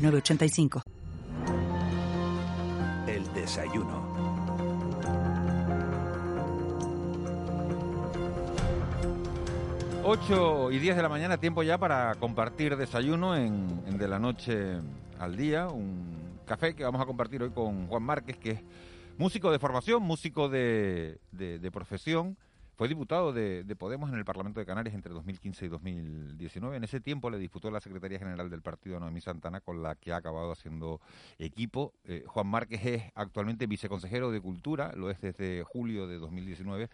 985. El desayuno. Ocho y diez de la mañana, tiempo ya para compartir desayuno en, De la Noche al Día, un café que vamos a compartir hoy con Juan Márquez, que es músico de formación, músico de, de profesión, fue diputado de, Podemos en el Parlamento de Canarias entre 2015 y 2019. En ese tiempo le disputó la Secretaría General del Partido Noemí Santana, con la que ha acabado haciendo equipo. Eh, Juan Márquez es actualmente viceconsejero de Cultura, lo es desde julio de 2019.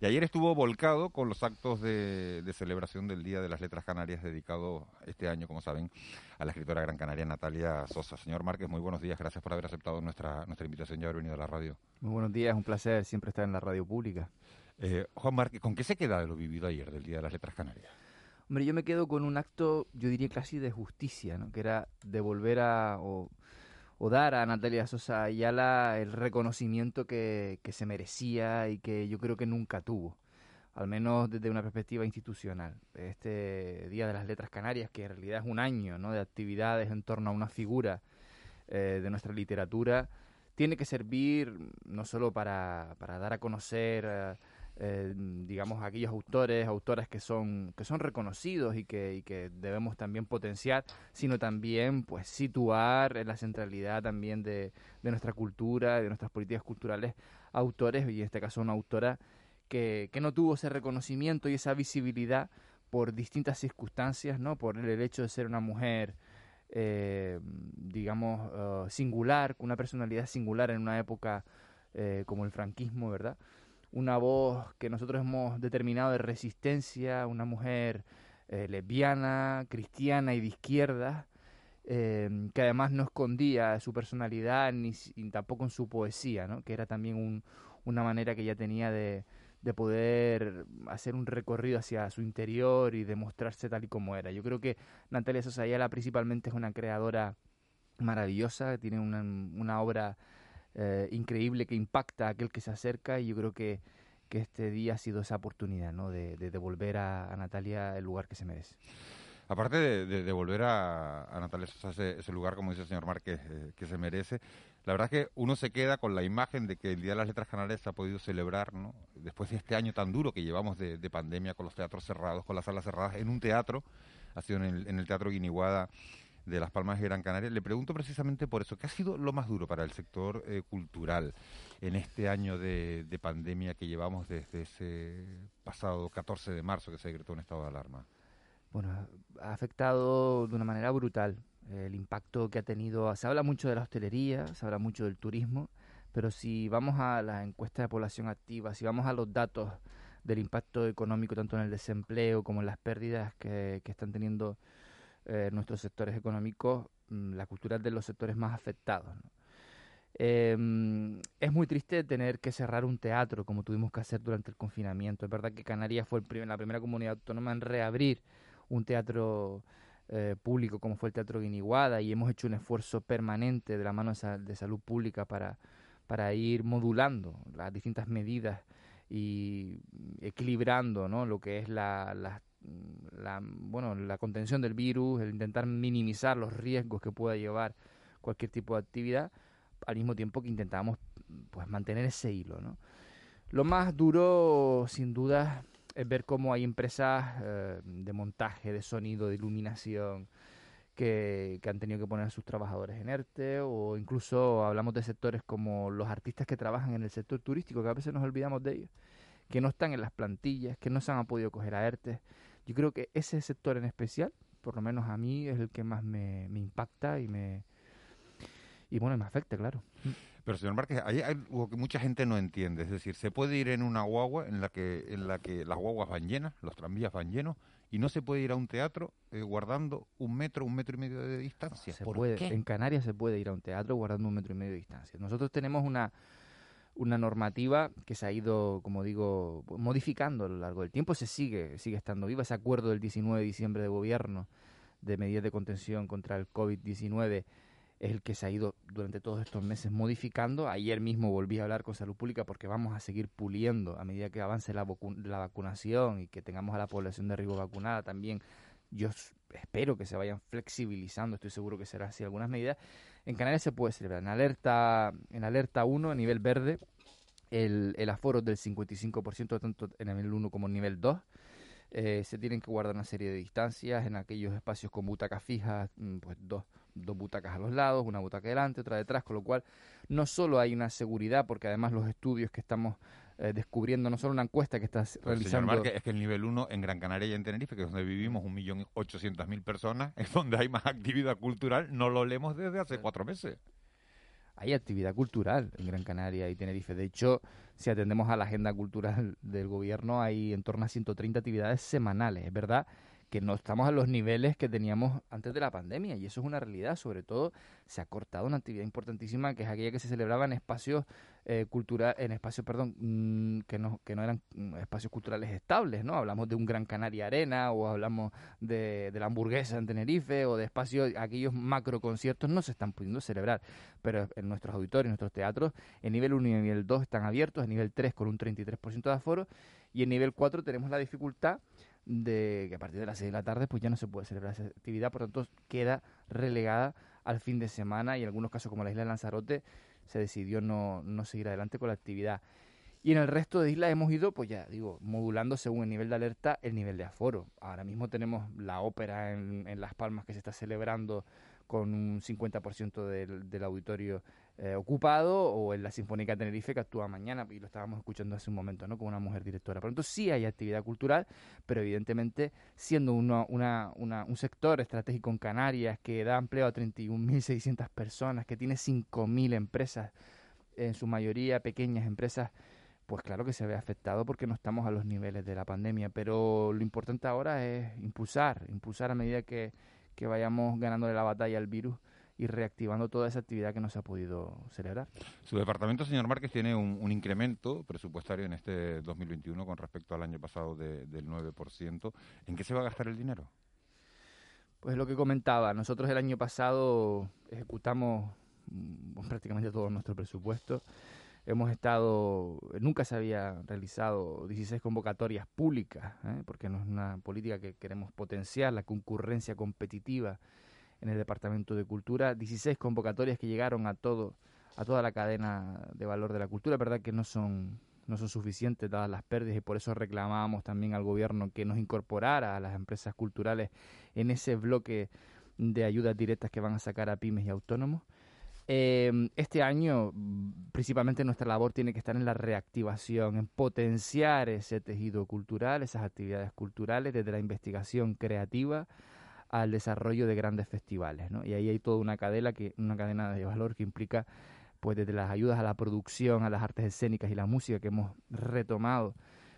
Y ayer estuvo volcado con los actos de, celebración del Día de las Letras Canarias, dedicado este año, como saben, a la escritora gran canaria Natalia Sosa. Señor Márquez, muy buenos días. Gracias por haber aceptado nuestra, nuestra invitación y haber venido a la radio. Muy buenos días, un placer siempre estar en la radio pública. Eh, Juan Márquez, ¿con qué se queda de lo vivido ayer del Día de las Letras Canarias? Hombre, yo me quedo con un acto, yo diría casi de justicia, ¿no? que era devolver a o, dar a Natalia Sosa Ayala el reconocimiento que, se merecía y que yo creo que nunca tuvo, al menos desde una perspectiva institucional. Este Día de las Letras Canarias, que en realidad es un año ¿no? de actividades en torno a una figura eh, de nuestra literatura, tiene que servir no solo para, para dar a conocer... Eh, eh, digamos, aquellos autores, autoras que son, que son reconocidos y que, que debemos también potenciar, sino también pues situar en la centralidad también de, de nuestra cultura, de nuestras políticas culturales, autores, y en este caso una autora que, que no tuvo ese reconocimiento y esa visibilidad por distintas circunstancias, ¿no? Por el hecho de ser una mujer eh, digamos, uh, singular, una personalidad singular en una época como el franquismo, ¿verdad? Una voz que nosotros hemos determinado de resistencia, una mujer eh, lesbiana, cristiana y de izquierda, eh, que además no escondía su personalidad ni, tampoco en su poesía, ¿no? que era también una manera que ella tenía de, de poder hacer un recorrido hacia su interior y demostrarse tal y como era. Yo creo que Natalia Sosayala principalmente es una creadora maravillosa, tiene una, una obra eh, increíble que impacta a aquel que se acerca y yo creo que, que este día ha sido esa oportunidad ¿no? de, devolver a, Natalia el lugar que se merece. Aparte de, devolver a, Natalia ese, lugar, como dice el señor Márquez, eh, que se merece, la verdad es que uno se queda con la imagen de que el Día de las Letras Canarias se ha podido celebrar, ¿no? después de este año tan duro que llevamos de, pandemia, con los teatros cerrados, con las salas cerradas, en un teatro, ha sido en el, en el Teatro Guiniguada de Las Palmas de Gran Canaria. Le pregunto precisamente por eso, ¿qué ha sido lo más duro para el sector eh, cultural en este año de, pandemia que llevamos desde ese pasado 14 de marzo que se decretó un estado de alarma? Bueno, ha afectado de una manera brutal el impacto que ha tenido. Se habla mucho de la hostelería, se habla mucho del turismo, pero si vamos a la encuesta de población activa, si vamos a los datos del impacto económico tanto en el desempleo como en las pérdidas que están teniendo eh, nuestros sectores económicos, mm, la cultura de los sectores más afectados. Em, es muy triste tener que cerrar un teatro como tuvimos que hacer durante el confinamiento. Es verdad que Canarias fue el la primera comunidad autónoma en reabrir un teatro eh, público como fue el Teatro Guiniguada y hemos hecho un esfuerzo permanente de la mano de, salud pública para, para ir modulando las distintas medidas y equilibrando ¿no? lo que es la, la, bueno, la contención del virus, el intentar minimizar los riesgos que pueda llevar cualquier tipo de actividad, al mismo tiempo que intentamos pues mantener ese hilo, ¿no? Lo más duro, sin duda, es ver cómo hay empresas eh, de montaje, de sonido, de iluminación, que, que, han tenido que poner a sus trabajadores en ERTE, o incluso hablamos de sectores como los artistas que trabajan en el sector turístico, que a veces nos olvidamos de ellos, que no están en las plantillas, que no se han podido coger a ERTE, yo creo que ese sector en especial, por lo menos a mí, es el que más me, impacta y me y bueno, me afecta, claro. Pero señor Márquez, hay algo que mucha gente no entiende, es decir, se puede ir en una guagua en la que en la que las guaguas van llenas, los tranvías van llenos y no se puede ir a un teatro eh, guardando un metro, un metro y medio de distancia. Se puede, En Canarias se puede ir a un teatro guardando un metro y medio de distancia. Nosotros tenemos una, una normativa que se ha ido, como digo, modificando a lo largo del tiempo. Se sigue, sigue estando viva. Ese acuerdo del 19 de diciembre de gobierno de medidas de contención contra el COVID-19 es el que se ha ido durante todos estos meses modificando. Ayer mismo volví a hablar con Salud Pública porque vamos a seguir puliendo a medida que avance la, la vacunación y que tengamos a la población de riesgo vacunada también. Yo espero que se vayan flexibilizando, estoy seguro que será así algunas medidas. En Canarias se puede celebrar en alerta, en alerta 1 a nivel verde el, el aforo del 55% tanto en el nivel 1 como en nivel 2. Eh, se tienen que guardar una serie de distancias en aquellos espacios con butacas fijas, mm, pues dos dos butacas a los lados, una butaca delante, otra detrás, con lo cual no solo hay una seguridad, porque además los estudios que estamos eh, descubriendo, no solo una encuesta que estás pues, realizando... es que el nivel 1 en Gran Canaria y en Tenerife, que es donde vivimos un millón ochocientos mil personas, es donde hay más actividad cultural, no lo leemos desde hace cuatro meses. Hay actividad cultural en Gran Canaria y Tenerife. De hecho, si atendemos a la agenda cultural del gobierno, hay en torno a 130 actividades semanales. Es verdad que no estamos a los niveles que teníamos antes de la pandemia y eso es una realidad. Sobre todo se ha cortado una actividad importantísima que es aquella que se celebraba en espacios eh, culturales, en espacios, perdón, mm, que no que no eran mm, espacios culturales estables, ¿no? Hablamos de un Gran Canaria Arena o hablamos de, de la hamburguesa en Tenerife o de espacios, aquellos macro conciertos no se están pudiendo celebrar, pero en nuestros auditorios, en nuestros teatros, en nivel 1 y nivel 2 están abiertos, en nivel 3 con un 33% de aforo y en nivel 4 tenemos la dificultad de que a partir de las 6 de la tarde pues ya no se puede celebrar esa actividad, por tanto queda relegada al fin de semana y en algunos casos como la isla de Lanzarote se decidió no, no seguir adelante con la actividad. Y en el resto de islas hemos ido, pues ya digo, modulando según el nivel de alerta el nivel de aforo. Ahora mismo tenemos la ópera en, en Las Palmas que se está celebrando con un 50% del, del auditorio eh, ocupado o en la Sinfónica Tenerife que actúa mañana y lo estábamos escuchando hace un momento, ¿no? Con una mujer directora. Por tanto, sí hay actividad cultural, pero evidentemente siendo uno, una, una, un sector estratégico en Canarias que da empleo a 31.600 personas, que tiene 5.000 empresas, en su mayoría pequeñas empresas, pues claro que se ve afectado porque no estamos a los niveles de la pandemia, pero lo importante ahora es impulsar, impulsar a medida que, que vayamos ganándole la batalla al virus y reactivando toda esa actividad que no se ha podido celebrar. Su departamento, señor Márquez, tiene un, incremento presupuestario en este 2021 con respecto al año pasado del 9%. ¿En qué se va a gastar el dinero? Pues lo que comentaba, nosotros el año pasado ejecutamos mm, prácticamente todo nuestro presupuesto. Hemos estado, nunca se había realizado 16 convocatorias públicas, ¿eh? porque no es una política que queremos potenciar, la concurrencia competitiva en el Departamento de Cultura, 16 convocatorias que llegaron a todo a toda la cadena de valor de la cultura, verdad que no son no son suficientes dadas las pérdidas y por eso reclamábamos también al gobierno que nos incorporara a las empresas culturales en ese bloque de ayudas directas que van a sacar a pymes y autónomos. Eh, este año, principalmente nuestra labor tiene que estar en la reactivación, en potenciar ese tejido cultural, esas actividades culturales, desde la investigación creativa al desarrollo de grandes festivales, ¿no? Y ahí hay toda una cadena que una cadena de valor que implica pues desde las ayudas a la producción, a las artes escénicas y la música que hemos retomado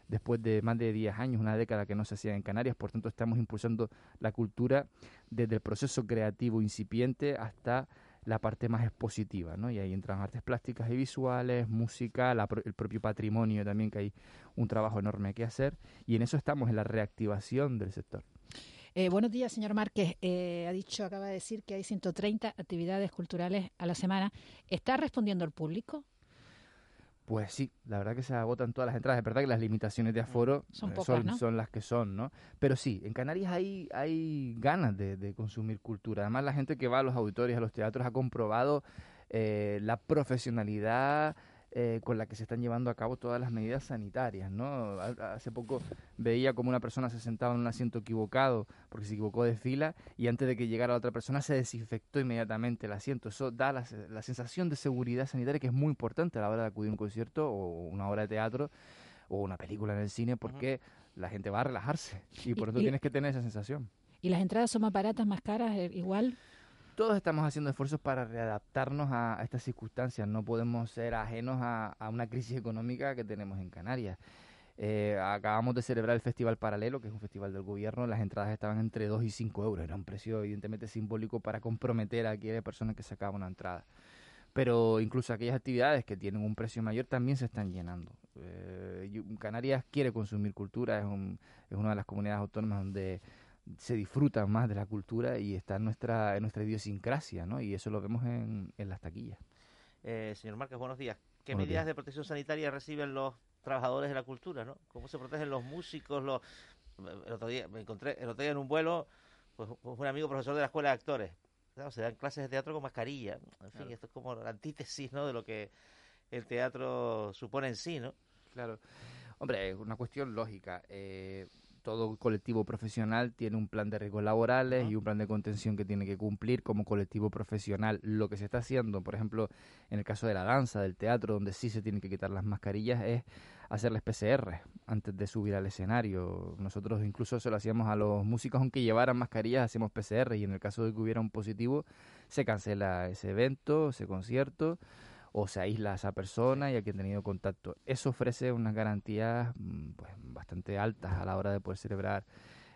después de más de 10 años, una década que no se hacía en Canarias, por tanto estamos impulsando la cultura desde el proceso creativo incipiente hasta la parte más expositiva, ¿no? Y ahí entran artes plásticas y visuales, música, el propio patrimonio también, que hay un trabajo enorme que hacer, y en eso estamos, en la reactivación del sector. Eh, buenos días, señor Márquez. Eh, ha dicho, acaba de decir que hay 130 actividades culturales a la semana. ¿Está respondiendo el público? Pues sí, la verdad que se agotan todas las entradas. Es verdad que las limitaciones de aforo son, eh, son, las que son, ¿no? Pero sí, en Canarias hay, hay ganas de, consumir cultura. Además, la gente que va a los auditorios, a los teatros, ha comprobado la profesionalidad, eh, con la que se están llevando a cabo todas las medidas sanitarias, ¿no? Hace poco veía como una persona se sentaba en un asiento equivocado porque se equivocó de fila y antes de que llegara la otra persona se desinfectó inmediatamente el asiento. Eso da la, sensación de seguridad sanitaria que es muy importante a la hora de acudir a un concierto o una obra de teatro o una película en el cine porque la gente va a relajarse y por eso tienes que tener esa sensación. ¿Y las entradas son más baratas, más caras, eh, igual? Todos estamos haciendo esfuerzos para readaptarnos a, estas circunstancias. No podemos ser ajenos a, una crisis económica que tenemos en Canarias. Eh, acabamos de celebrar el Festival Paralelo, que es un festival del gobierno. Las entradas estaban entre 2 y 5 euros. Era un precio evidentemente simbólico para comprometer a aquella persona que sacaba una entrada. Pero incluso aquellas actividades que tienen un precio mayor también se están llenando. Eh, Canarias quiere consumir cultura, es, es una de las comunidades autónomas donde se disfruta más de la cultura y está en nuestra, en nuestra idiosincrasia, ¿no? Y eso lo vemos en, en las taquillas. Eh, señor Márquez, buenos días. ¿Qué medidas de protección sanitaria reciben los trabajadores de la cultura, no? ¿Cómo se protegen los músicos? Los... El otro día me encontré, el otro día en un vuelo, pues, un amigo profesor de la escuela de actores. se dan clases de teatro con mascarilla. En fin, esto es como la antítesis, ¿no? De lo que el teatro supone en sí, ¿no? Claro. Hombre, es una cuestión lógica. Eh, todo colectivo profesional tiene un plan de riesgos laborales y un plan de contención que tiene que cumplir como colectivo profesional. Lo que se está haciendo, por ejemplo, en el caso de la danza, del teatro, donde sí se tienen que quitar las mascarillas, es hacerles PCR antes de subir al escenario. Nosotros incluso se lo hacíamos a los músicos, aunque llevaran mascarillas, hacemos PCR y en el caso de que hubiera un positivo, se cancela ese evento, ese concierto o se aísla a esa persona y a quien ha tenido contacto. Eso ofrece unas garantías mm, pues, bastante altas a la hora de poder celebrar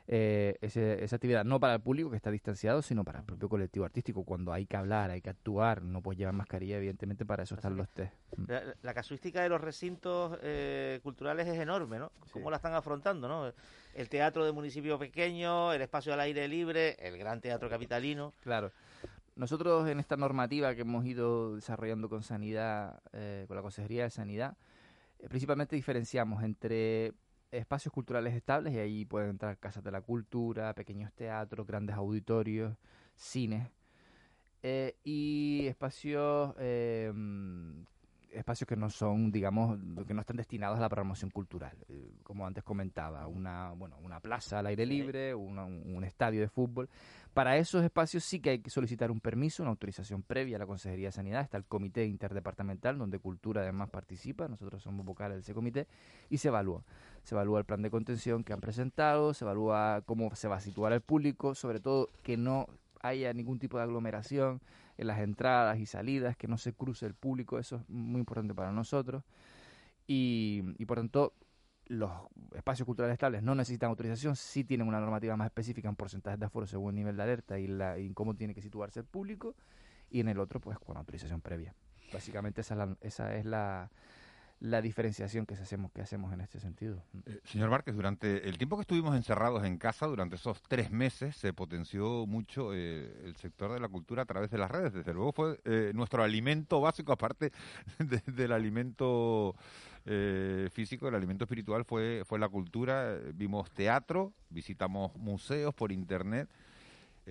eh, esa actividad, no para el público que está distanciado, sino para el propio colectivo artístico. Cuando hay que hablar, hay que actuar, no puedes llevar mascarilla, evidentemente para eso están los test. Mm. La, casuística de los recintos eh, culturales es enorme, ¿no? ¿Cómo la están afrontando, no? El teatro de municipio pequeño, el espacio al aire libre, el gran teatro capitalino. Claro. Nosotros en esta normativa que hemos ido desarrollando con Sanidad, eh, con la Consejería de Sanidad, eh, principalmente diferenciamos entre espacios culturales estables y ahí pueden entrar casas de la cultura, pequeños teatros, grandes auditorios, cines eh, y espacios espacios que no son, digamos, que no están destinados a la promoción cultural. Eh, como antes comentaba, una, bueno, una plaza al aire libre, un, estadio de fútbol. Para esos espacios sí que hay que solicitar un permiso, una autorización previa a la Consejería de Sanidad. Está el Comité Interdepartamental, donde Cultura además participa. Nosotros somos vocales de ese comité. Y se evalúa. Se evalúa el plan de contención que han presentado, se evalúa cómo se va a situar el público, sobre todo que no haya ningún tipo de aglomeración en las entradas y salidas, que no se cruce el público, eso es muy importante para nosotros. Y, por tanto, los espacios culturales estables no necesitan autorización, sí tienen una normativa más específica en porcentajes de aforo según el nivel de alerta y, la, y cómo tiene que situarse el público, y en el otro, pues con autorización previa. Básicamente esa esa es la, la diferenciación que hacemos, que hacemos en este sentido. Eh, señor Márquez, durante el tiempo que estuvimos encerrados en casa, durante esos tres meses, se potenció mucho eh, el sector de la cultura a través de las redes. Desde luego fue eh, nuestro alimento básico, aparte del alimento físico, el alimento espiritual fue, fue la cultura. Vimos teatro, visitamos museos por internet.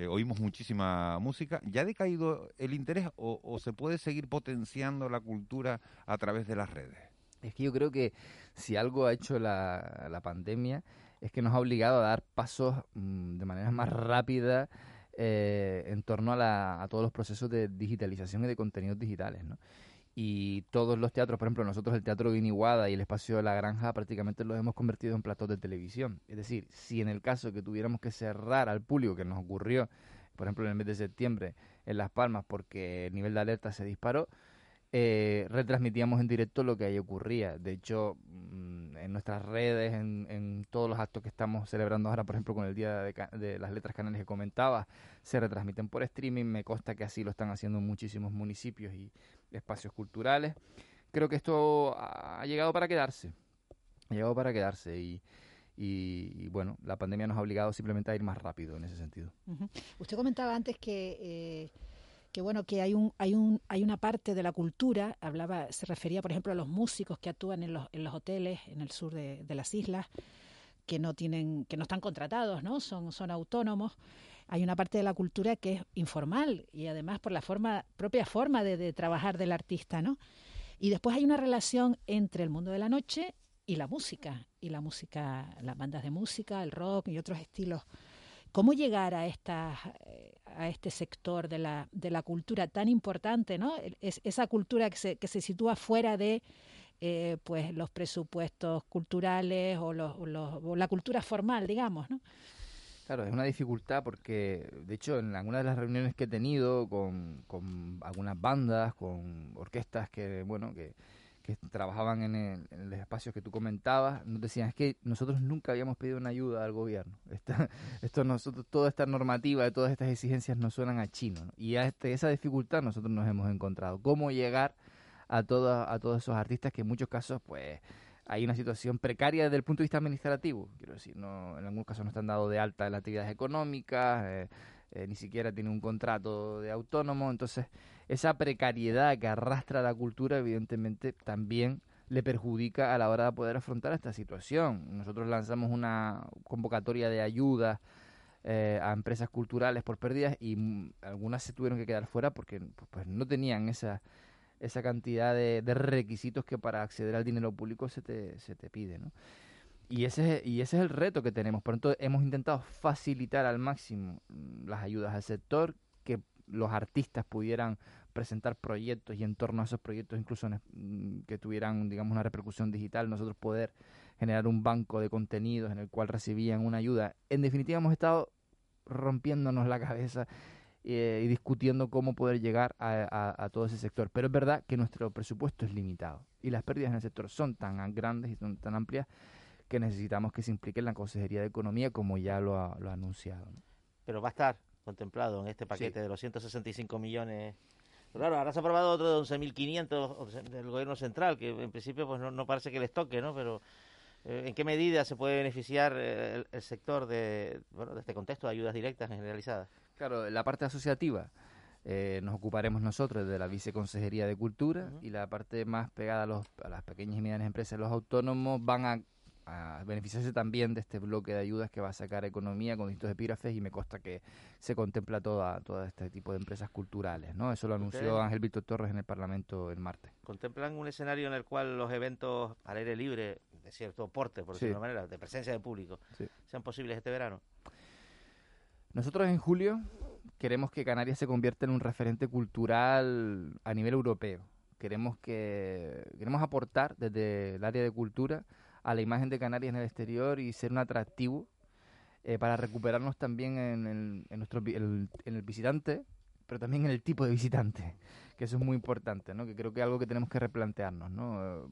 oímos muchísima música. ¿Ya ha decaído el interés o se puede seguir potenciando la cultura a través de las redes? Es que yo creo que si algo ha hecho la, la pandemia es que nos ha obligado a dar pasos mm, de manera más rápida eh, en torno a, la, a todos los procesos de digitalización y de contenidos digitales, ¿no? Y todos los teatros, por ejemplo, nosotros el Teatro Guiniguada y el Espacio de la Granja prácticamente los hemos convertido en platos de televisión. Es decir, si en el caso que tuviéramos que cerrar al público, que nos ocurrió, por ejemplo, en el mes de septiembre en Las Palmas porque el nivel de alerta se disparó, eh, retransmitíamos en directo lo que ahí ocurría. De hecho, mm, en nuestras redes, en, todos los actos que estamos celebrando ahora, por ejemplo, con el Día de, las Letras Canales que comentaba, se retransmiten por streaming. Me consta que así lo están haciendo muchísimos municipios y espacios culturales. Creo que esto ha llegado para quedarse. Ha llegado para quedarse y, bueno, la pandemia nos ha obligado simplemente a ir más rápido en ese sentido. Usted comentaba antes que... Eh que bueno que hay un hay un hay una parte de la cultura hablaba se refería por ejemplo a los músicos que actúan en los, en los hoteles en el sur de, las islas que no tienen que no están contratados no son son autónomos. Hay una parte de la cultura que es informal y además por la forma propia forma de, de trabajar del artista no y después hay una relación entre el mundo de la noche y la música y la música las bandas de música el rock y otros estilos cómo llegar a esta a este sector de la, de la cultura tan importante, ¿no? Es, esa cultura que se, que se sitúa fuera de eh, pues los presupuestos culturales o, los, o la cultura formal, digamos, ¿no? Claro, es una dificultad porque, de hecho, en algunas de las reuniones que he tenido con, con algunas bandas, con orquestas que, bueno, que, que trabajaban en el, en los espacios que tú comentabas, nos decían, es que nosotros nunca habíamos pedido una ayuda al gobierno. esto nosotros, toda esta normativa, todas estas exigencias nos suenan a chino. Y a este, esa dificultad nosotros nos hemos encontrado. ¿Cómo llegar a, toda, a todos esos artistas que en muchos casos, pues, hay una situación precaria desde el punto de vista administrativo? Quiero decir, no, en algunos casos no están dados de alta en las actividades económicas, eh, eh, ni siquiera tienen un contrato de autónomo, entonces esa precariedad que arrastra la cultura evidentemente también le perjudica a la hora de poder afrontar esta situación. Nosotros lanzamos una convocatoria de ayuda eh, a empresas culturales por pérdidas y algunas se tuvieron que quedar fuera porque pues, no tenían esa, esa cantidad de, requisitos que para acceder al dinero público se te, se te pide. ¿no? Y ese, y ese es el reto que tenemos. Por tanto, hemos intentado facilitar al máximo las ayudas al sector, que los artistas pudieran presentar proyectos y en torno a esos proyectos incluso mm, que tuvieran digamos una repercusión digital nosotros poder generar un banco de contenidos en el cual recibían una ayuda en definitiva hemos estado rompiéndonos la cabeza eh, y discutiendo cómo poder llegar a, todo ese sector pero es verdad que nuestro presupuesto es limitado y las pérdidas en el sector son tan grandes y son tan amplias que necesitamos que se implique en la Consejería de Economía como ya lo ha, lo ha anunciado pero va a estar contemplado en este paquete de los 165 millones. Claro, ahora se ha aprobado otro de 11.500 del gobierno central, que en principio pues no, parece que les toque, ¿no? Pero eh, ¿en qué medida se puede beneficiar eh, el, sector de, bueno, de este contexto de ayudas directas generalizadas? Claro, la parte asociativa eh, nos ocuparemos nosotros de la Viceconsejería de Cultura y la parte más pegada a, los, a las pequeñas y medianas empresas, los autónomos, van a a beneficiarse también de este bloque de ayudas que va a sacar economía con distintos epígrafes y me consta que se contempla toda, todo este tipo de empresas culturales, ¿no? Eso lo anunció Ángel Víctor Torres en el Parlamento el martes. ¿Contemplan un escenario en el cual los eventos al aire libre, de cierto porte, por decirlo de manera, de presencia de público, sean posibles este verano? Nosotros en julio queremos que Canarias se convierta en un referente cultural a nivel europeo. Queremos que queremos aportar desde el área de cultura a la imagen de Canarias en el exterior y ser un atractivo eh, para recuperarnos también en el, nuestro, en el visitante, pero también en el tipo de visitante, que eso es muy importante, ¿no? que creo que es algo que tenemos que replantearnos. ¿no?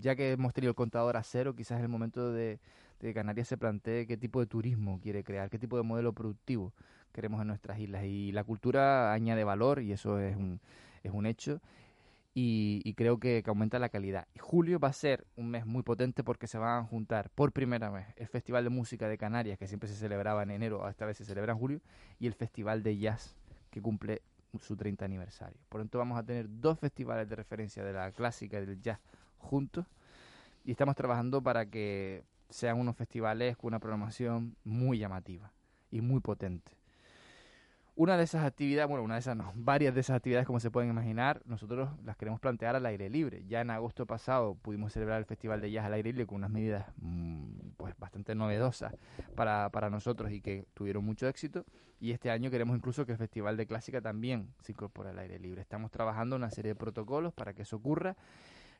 Ya que hemos tenido el contador a cero, quizás es el momento de, de que Canarias se plantee qué tipo de turismo quiere crear, qué tipo de modelo productivo queremos en nuestras islas. Y la cultura añade valor y eso es un, es un hecho y, creo que, aumenta la calidad. Julio va a ser un mes muy potente porque se van a juntar por primera vez el Festival de Música de Canarias, que siempre se celebraba en enero, esta vez se celebra en julio, y el Festival de Jazz, que cumple su 30 aniversario. Tanto, vamos a tener dos festivales de referencia de la clásica y del jazz juntos, y estamos trabajando para que sean unos festivales con una programación muy llamativa y muy potente. Una de esas actividades, bueno, una de esas no, varias de esas actividades, como se pueden imaginar, nosotros las queremos plantear al aire libre. Ya en agosto pasado pudimos celebrar el Festival de Jazz al aire libre con unas medidas mm, pues bastante novedosas para, para nosotros y que tuvieron mucho éxito. Y este año queremos incluso que el Festival de Clásica también se incorpore al aire libre. Estamos trabajando una serie de protocolos para que eso ocurra.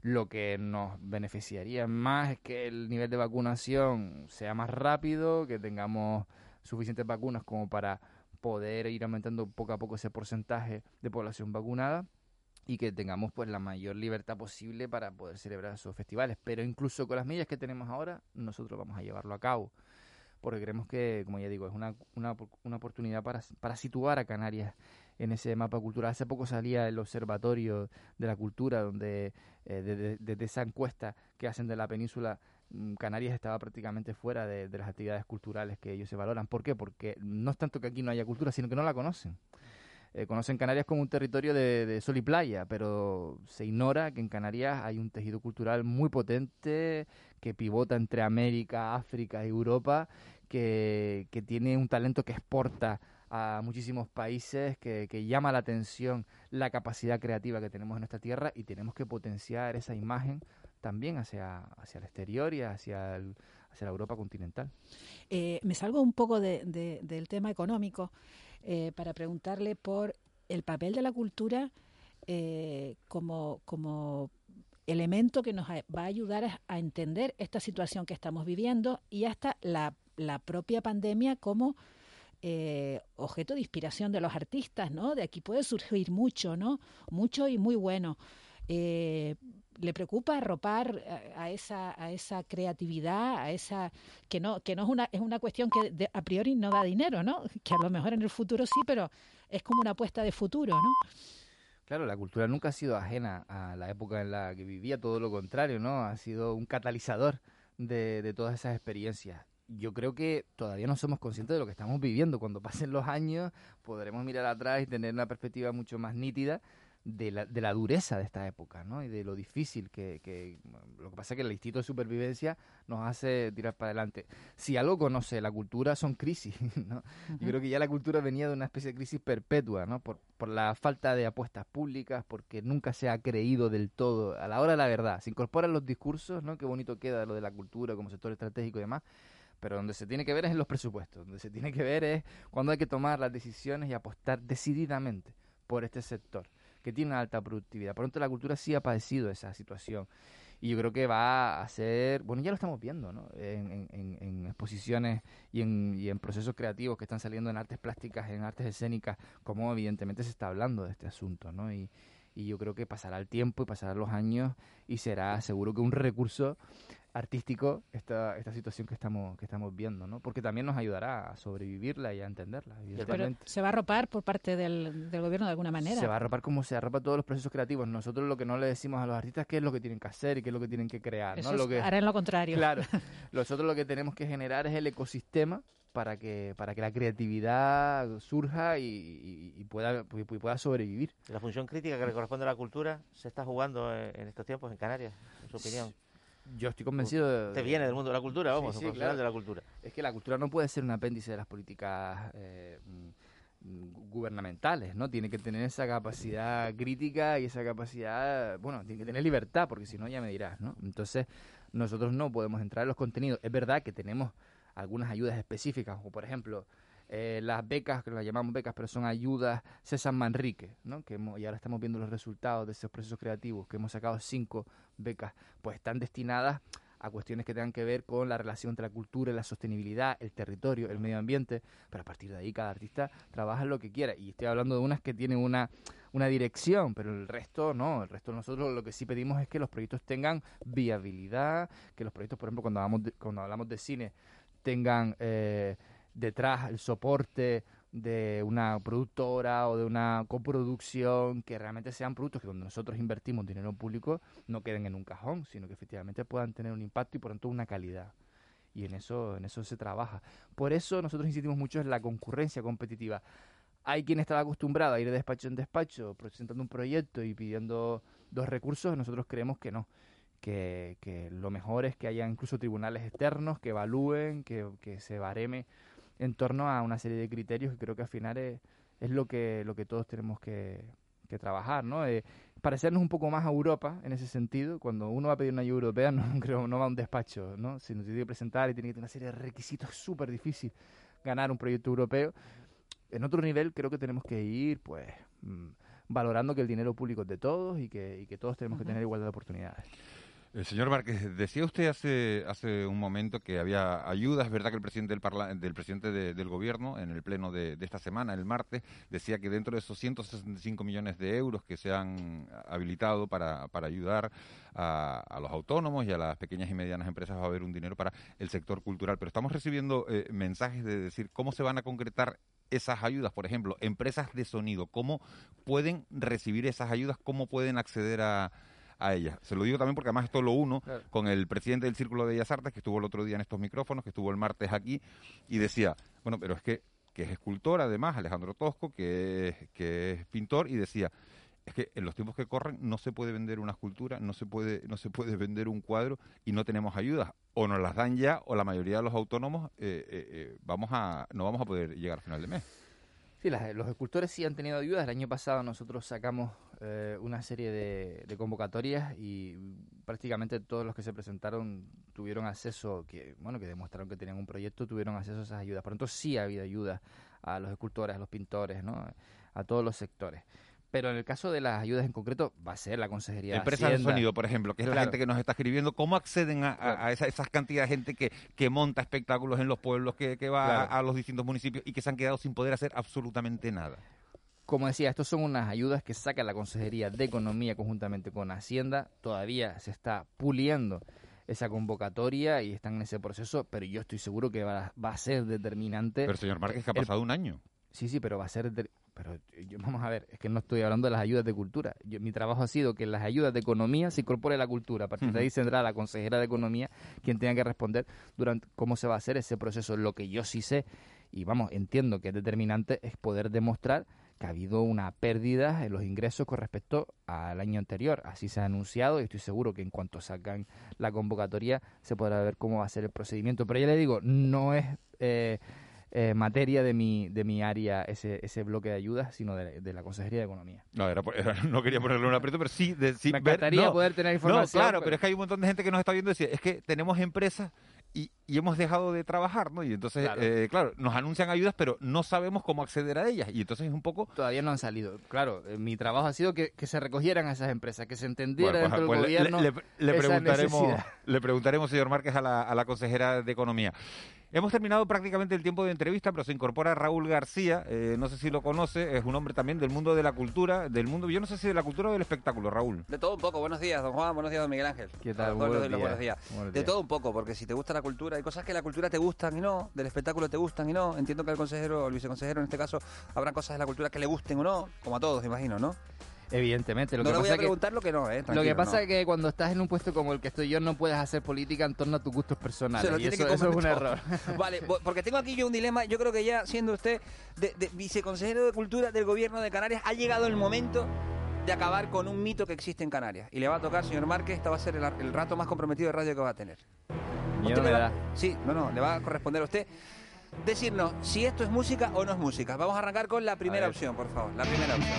Lo que nos beneficiaría más es que el nivel de vacunación sea más rápido, que tengamos suficientes vacunas como para poder ir aumentando poco a poco ese porcentaje de población vacunada y que tengamos pues la mayor libertad posible para poder celebrar esos festivales. Pero incluso con las medidas que tenemos ahora, nosotros vamos a llevarlo a cabo. Porque creemos que, como ya digo, es una, una, una oportunidad para, para situar a Canarias en ese mapa cultural. Hace poco salía el Observatorio de la Cultura, donde eh, desde esa encuesta que hacen de la península Canarias estaba prácticamente fuera de, las actividades culturales que ellos se valoran. ¿Por qué? Porque no es tanto que aquí no haya cultura, sino que no la conocen. Eh, conocen Canarias como un territorio de, sol y playa, pero se ignora que en Canarias hay un tejido cultural muy potente que pivota entre América, África y Europa, que, tiene un talento que exporta a muchísimos países, que, que llama la atención la capacidad creativa que tenemos en nuestra tierra y tenemos que potenciar esa imagen también hacia, hacia el exterior y hacia, hacia la Europa continental. Eh, me salgo un poco del tema económico eh, para preguntarle por el papel de la cultura eh, como, como elemento que nos va a ayudar a, entender esta situación que estamos viviendo y hasta la, la propia pandemia como objeto de inspiración de los artistas, ¿no? De aquí puede surgir mucho, ¿no? Mucho y muy bueno. Le preocupa arropar a, esa a esa creatividad a esa que no que no es una es una cuestión que a priori no da dinero no que a lo mejor en el futuro sí pero es como una apuesta de futuro no Claro, la cultura nunca ha sido ajena a la época en la que vivía, todo lo contrario, ¿no? Ha sido un catalizador de, de todas esas experiencias yo creo que todavía no somos conscientes de lo que estamos viviendo. Cuando pasen los años podremos mirar atrás y tener una perspectiva mucho más nítida de la, de la dureza de esta época, ¿no? Y de lo difícil que, que... Lo que pasa es que el instinto de supervivencia nos hace tirar para adelante. Si algo conoce la cultura son crisis, ¿no? Yo creo que ya la cultura venía de una especie de crisis perpetua, ¿no? Por, por la falta de apuestas públicas, porque nunca se ha creído del todo. A la hora de la verdad, se incorporan los discursos, ¿no? Qué bonito queda lo de la cultura como sector estratégico y demás, pero donde se tiene que ver es en los presupuestos, donde se tiene que ver es cuando hay que tomar las decisiones y apostar decididamente por este sector, que tiene una alta productividad. Por lo tanto, la cultura sí ha padecido esa situación. Y yo creo que va a ser, bueno, ya lo estamos viendo, ¿no? En, en, exposiciones y en, y en procesos creativos que están saliendo en artes plásticas, en artes escénicas, como evidentemente se está hablando de este asunto, ¿no? Y, y yo creo que pasará el tiempo y pasarán los años y será seguro que un recurso artístico esta, esta situación que estamos que estamos viendo, ¿no? Porque también nos ayudará a sobrevivirla y a entenderla. Pero se va a arropar por parte del, del, gobierno de alguna manera. Se va a arropar como se arropa todos los procesos creativos. Nosotros lo que no le decimos a los artistas es qué es lo que tienen que hacer y qué es lo que tienen que crear, ¿no? lo que, harán lo contrario. Claro. Nosotros lo que tenemos que generar es el ecosistema para que para que la creatividad surja y, y, pueda pueda sobrevivir. La función crítica que le corresponde a la cultura se está jugando en estos tiempos en Canarias, en su opinión. Yo estoy convencido de... Te viene del mundo de la cultura, vamos, sí, de la cultura. Es que la cultura no puede ser un apéndice de las políticas eh, mm, gubernamentales, ¿no? Tiene que tener esa capacidad crítica y esa capacidad, bueno, tiene que tener libertad, porque si no ya me dirás, ¿no? Entonces, nosotros no podemos entrar en los contenidos. Es verdad que tenemos algunas ayudas específicas, o por ejemplo, eh, las becas, que las llamamos becas, pero son ayudas César Manrique, ¿no? que y ahora estamos viendo los resultados de esos procesos creativos, que hemos sacado cinco becas, pues están destinadas a cuestiones que tengan que ver con la relación entre la cultura la sostenibilidad, el territorio, el medio ambiente, pero a partir de ahí cada artista trabaja lo que quiera. Y estoy hablando de unas que tienen una, una dirección, pero el resto no, el resto nosotros lo que sí pedimos es que los proyectos tengan viabilidad, que los proyectos, por ejemplo, cuando hablamos de, cuando hablamos de cine, tengan eh, detrás el soporte de una productora o de una coproducción, que realmente sean productos que donde nosotros invertimos dinero público no queden en un cajón, sino que efectivamente puedan tener un impacto y por tanto una calidad. Y en eso, en eso se trabaja. Por eso nosotros insistimos mucho en la concurrencia competitiva. Hay quien estaba acostumbrado a ir de despacho en despacho presentando un proyecto y pidiendo dos recursos, nosotros creemos que no. Que, que lo mejor es que haya incluso tribunales externos que evalúen, que, que se bareme en torno a una serie de criterios que creo que al final es, es lo que lo que todos tenemos que, que trabajar, ¿no? Eh, parecernos un poco más a Europa en ese sentido. Cuando uno va a pedir una ayuda europea, no, creo, no va a un despacho, ¿no? Sino tiene que presentar y tiene que tener una serie de requisitos súper difícil ganar un proyecto europeo. En otro nivel creo que tenemos que ir, pues, mm, valorando que el dinero público es de todos y que, y que todos tenemos que tener igualdad de oportunidades. El señor Márquez, decía usted hace, hace un momento que había ayudas, verdad que el presidente del, del presidente del gobierno, en el pleno de, esta semana, el martes, decía que dentro de esos 165 millones de euros que se han habilitado para, para ayudar a, los autónomos y a las pequeñas y medianas empresas va a haber un dinero para el sector cultural. Pero estamos recibiendo eh, mensajes de decir cómo se van a concretar esas ayudas, por ejemplo, empresas de sonido, cómo pueden recibir esas ayudas, cómo pueden acceder a a ella. Se lo digo también porque además esto lo uno con el presidente del Círculo de Bellas Artes, que estuvo el otro día en estos micrófonos, que estuvo el martes aquí, y decía, bueno, pero es que, que es escultor además, Alejandro Tosco, que es, que es pintor, y decía, es que en los tiempos que corren no se puede vender una escultura, no se puede, no se puede vender un cuadro y no tenemos ayudas. O nos las dan ya, o la mayoría de los autónomos eh, eh, eh, vamos a, no vamos a poder llegar al final de mes. Sí, los escultores sí han tenido ayudas. El año pasado nosotros sacamos eh, una serie de, convocatorias y prácticamente todos los que se presentaron tuvieron acceso, que bueno, que demostraron que tenían un proyecto, tuvieron acceso a esas ayudas. Por lo tanto, sí ha habido ayuda a los escultores, a los pintores, ¿no? a todos los sectores. Pero en el caso de las ayudas en concreto, va a ser la Consejería Empresas de, de sonido, por ejemplo, que es la gente que nos está escribiendo. ¿Cómo acceden a, esa, esas cantidades de gente que, que monta espectáculos en los pueblos, que, que va a, los distintos municipios y que se han quedado sin poder hacer absolutamente nada? como decía, estos son unas ayudas que saca la Consejería de Economía conjuntamente con Hacienda. Todavía se está puliendo esa convocatoria y están en ese proceso, pero yo estoy seguro que va, va a ser determinante. Pero señor Márquez, que ha El- pasado un año. Sí, sí, pero va a ser... Pero yo- vamos a ver, es que no estoy hablando de las ayudas de cultura. Yo- mi trabajo ha sido que en las ayudas de economía se incorpore la cultura. A partir de ahí tendrá la consejera de economía quien tenga que responder durante cómo se va a hacer ese proceso. Lo que yo sí sé, y vamos, entiendo que es determinante, es poder demostrar que ha habido una pérdida en los ingresos con respecto al año anterior. Así se ha anunciado y estoy seguro que en cuanto sacan la convocatoria se podrá ver cómo va a ser el procedimiento. Pero ya le digo, no es... eh, eh, materia de mi, de mi área ese, ese bloque de ayudas, sino de, de la Consejería de Economía. No, era, era- no quería ponerle un aprieto, pero sí, de, sí Me ver- encantaría no, poder tener No, información. claro, pero es que hay un montón de gente que nos está viendo y decir, es que tenemos empresas y, y hemos dejado de trabajar, ¿no? Y entonces, Claro. claro. claro, nos anuncian ayudas, pero no sabemos cómo acceder a ellas. Y entonces es un poco... Todavía no han salido. Claro, eh, mi trabajo ha sido que, que se recogieran a esas empresas, que se entendiera Bueno, pues- dentro pues del le- gobierno. le, le esa preguntaremos, necesidad. le preguntaremos, señor Márquez, a la, a la consejera de Economía. Hemos terminado prácticamente el tiempo de entrevista, pero se incorpora Raúl García, eh, no sé si lo conoce, es un hombre también del mundo de la cultura, del mundo, yo no sé si de la cultura o del espectáculo, Raúl. De todo un poco. Buenos días, don Juan. Buenos días, don Miguel Ángel. ¿Qué tal? Buenos los buenos días. días. Buenos De días. todo un poco, porque si te gusta la cultura, hay cosas que la cultura te gustan y no, del espectáculo te gustan y no. Entiendo que al consejero, o el viceconsejero en este caso, habrá cosas de la cultura que le gusten o no, como a todos, imagino, ¿no? Evidentemente. Lo no que le voy pasa a es que, preguntar lo que no, ¿eh? lo que pasa no. es que cuando estás en un puesto como el que estoy yo, no puedes hacer política en torno a tus gustos personales. Y eso, eso es un error. Vale, porque tengo aquí yo un dilema. Yo creo que ya siendo usted de, de viceconsejero de Cultura del Gobierno de Canarias, ha llegado el momento de acabar con un mito que existe en Canarias. Y le va a tocar, señor Márquez, esta va a ser el, el rato más comprometido de radio que va a tener. Miedo me va- da. Sí, no, no, le va a corresponder a usted decirnos si esto es música o no es música. Vamos a arrancar con la primera opción, por favor. La primera opción.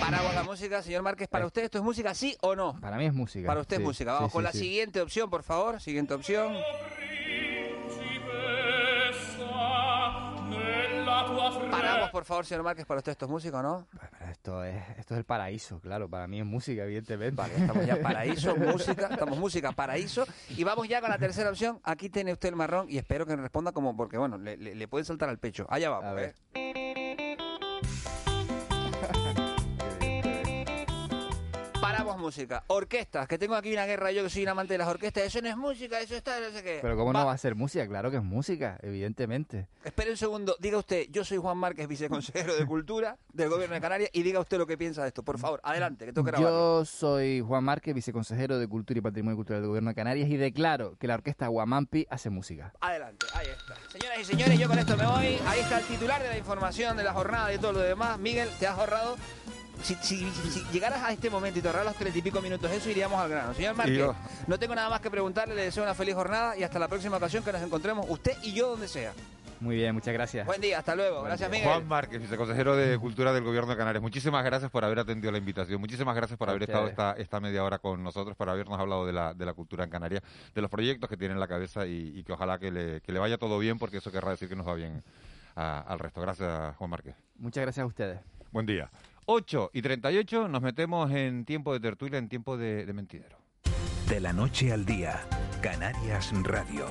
Paramos la música, señor Márquez. ¿Para usted esto es música, sí o no? Para mí es música. Para usted es música. Vamos sí, con sí, la siguiente opción, por favor. Siguiente opción. Paramos, por favor, señor Márquez. ¿Para usted esto es música o no? Esto es, esto es el paraíso, claro. Para mí es música, evidentemente. Vale, estamos ya paraíso, música, estamos música, paraíso. Y vamos ya con la tercera opción. Aquí tiene usted el marrón y espero que responda como, porque bueno, le, le, le pueden saltar al pecho. Allá vamos, A ver. ¿eh? Música. Orquestas, que tengo aquí una guerra, yo que soy un amante de las orquestas. Eso no es música, eso está, no sé qué. Pero ¿cómo no va a ser música? Claro que es música, evidentemente. Espere un segundo, diga usted, yo soy Juan Márquez, viceconsejero de Cultura del Gobierno de Canarias, y diga usted lo que piensa de esto. Por favor, adelante, que tengo que grabarlo. Yo soy Juan Márquez, viceconsejero de Cultura y Patrimonio Cultural del Gobierno de Canarias y declaro que la orquesta Guamampi hace música. Adelante, ahí está. Señoras y señores, yo con esto me voy. Ahí está el titular de la información de la jornada y todo lo demás. Miguel, te has ahorrado. Si, si- si- si llegaras a este momento y te ahorraras los treinta y pico minutos, eso iríamos al grano. Señor Márquez, yo. no tengo nada más que preguntarle, le deseo una feliz jornada y hasta la próxima ocasión que nos encontremos, usted y yo donde sea. Muy bien, muchas gracias. Buen día, hasta luego. Gracias, Miguel. Juan Márquez, viceconsejero de Cultura del Gobierno de Canarias. Muchísimas gracias por haber atendido la invitación. Muchísimas gracias por haber estado esta, esta media hora con nosotros, por habernos hablado de la, de la cultura en Canarias, de los proyectos que tiene en la cabeza y, y que ojalá que le, que le vaya todo bien, porque eso querrá decir que nos va bien a- al resto. Gracias, Juan Márquez. Muchas gracias a ustedes. Buen día. 8 y 38 nos metemos en tiempo de tertulia, en tiempo de, de mentidero. De la noche al día, Canarias Radio.